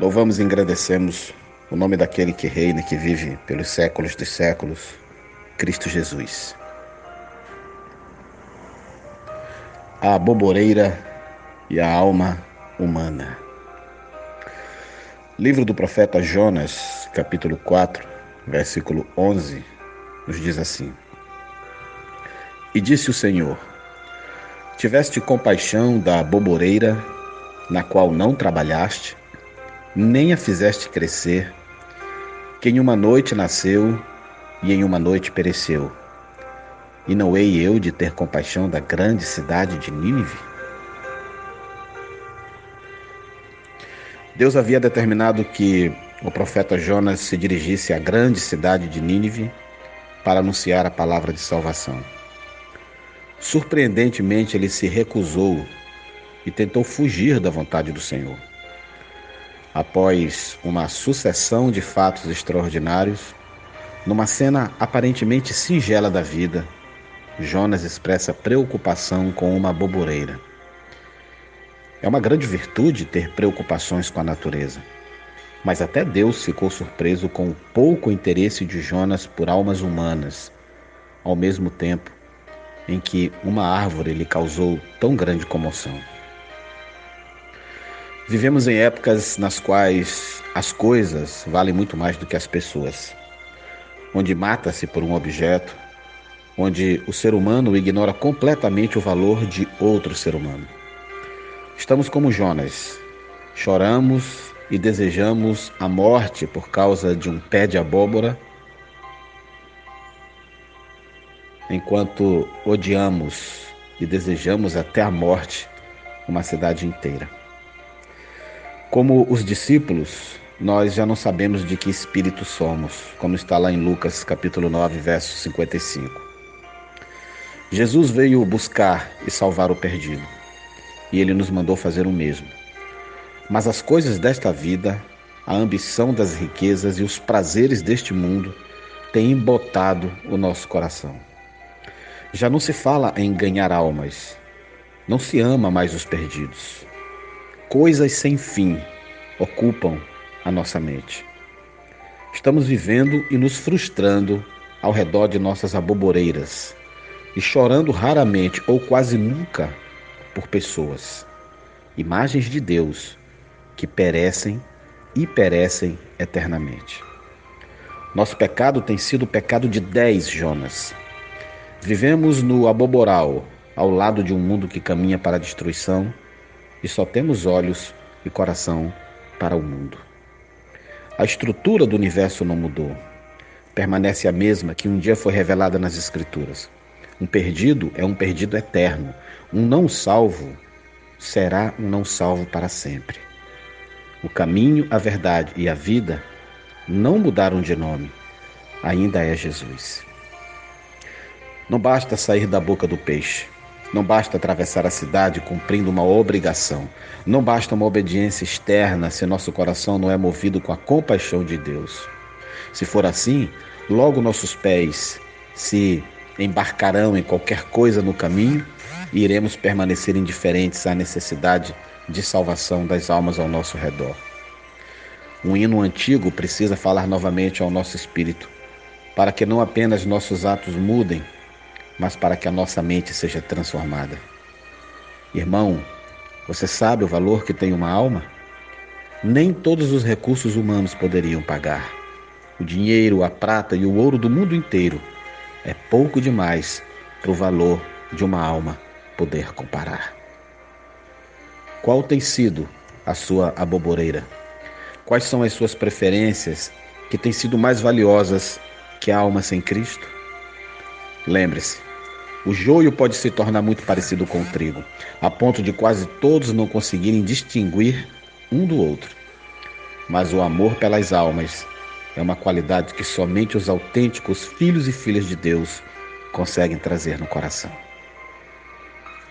Louvamos e agradecemos o nome daquele que reina e que vive pelos séculos dos séculos, Cristo Jesus. A boboreira e a alma humana. Livro do profeta Jonas, capítulo 4, versículo 11, nos diz assim: E disse o Senhor: Tiveste compaixão da boboreira, na qual não trabalhaste, nem a fizeste crescer, que em uma noite nasceu e em uma noite pereceu. E não hei eu de ter compaixão da grande cidade de Nínive? Deus havia determinado que o profeta Jonas se dirigisse à grande cidade de Nínive para anunciar a palavra de salvação. Surpreendentemente, ele se recusou e tentou fugir da vontade do Senhor. Após uma sucessão de fatos extraordinários, numa cena aparentemente singela da vida, Jonas expressa preocupação com uma boboreira. É uma grande virtude ter preocupações com a natureza, mas até Deus ficou surpreso com o pouco interesse de Jonas por almas humanas, ao mesmo tempo em que uma árvore lhe causou tão grande comoção. Vivemos em épocas nas quais as coisas valem muito mais do que as pessoas, onde mata-se por um objeto, onde o ser humano ignora completamente o valor de outro ser humano. Estamos como Jonas, choramos e desejamos a morte por causa de um pé de abóbora, enquanto odiamos e desejamos até a morte uma cidade inteira. Como os discípulos, nós já não sabemos de que espírito somos, como está lá em Lucas capítulo 9, verso 55. Jesus veio buscar e salvar o perdido, e ele nos mandou fazer o mesmo. Mas as coisas desta vida, a ambição das riquezas e os prazeres deste mundo têm embotado o nosso coração. Já não se fala em ganhar almas, não se ama mais os perdidos coisas sem fim ocupam a nossa mente. Estamos vivendo e nos frustrando ao redor de nossas aboboreiras e chorando raramente ou quase nunca por pessoas, imagens de Deus que perecem e perecem eternamente. Nosso pecado tem sido o pecado de dez Jonas. Vivemos no aboboral, ao lado de um mundo que caminha para a destruição e só temos olhos e coração para o mundo. A estrutura do universo não mudou. Permanece a mesma que um dia foi revelada nas Escrituras. Um perdido é um perdido eterno. Um não salvo será um não salvo para sempre. O caminho, a verdade e a vida não mudaram de nome. Ainda é Jesus. Não basta sair da boca do peixe. Não basta atravessar a cidade cumprindo uma obrigação. Não basta uma obediência externa se nosso coração não é movido com a compaixão de Deus. Se for assim, logo nossos pés se embarcarão em qualquer coisa no caminho e iremos permanecer indiferentes à necessidade de salvação das almas ao nosso redor. Um hino antigo precisa falar novamente ao nosso espírito, para que não apenas nossos atos mudem, mas para que a nossa mente seja transformada. Irmão, você sabe o valor que tem uma alma? Nem todos os recursos humanos poderiam pagar. O dinheiro, a prata e o ouro do mundo inteiro é pouco demais para o valor de uma alma poder comparar. Qual tem sido a sua aboboreira? Quais são as suas preferências que têm sido mais valiosas que a alma sem Cristo? Lembre-se, o joio pode se tornar muito parecido com o trigo, a ponto de quase todos não conseguirem distinguir um do outro. Mas o amor pelas almas é uma qualidade que somente os autênticos filhos e filhas de Deus conseguem trazer no coração.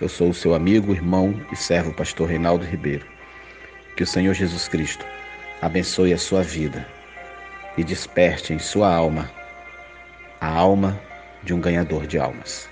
Eu sou o seu amigo, irmão e servo pastor Reinaldo Ribeiro. Que o Senhor Jesus Cristo abençoe a sua vida e desperte em sua alma a alma de um ganhador de almas.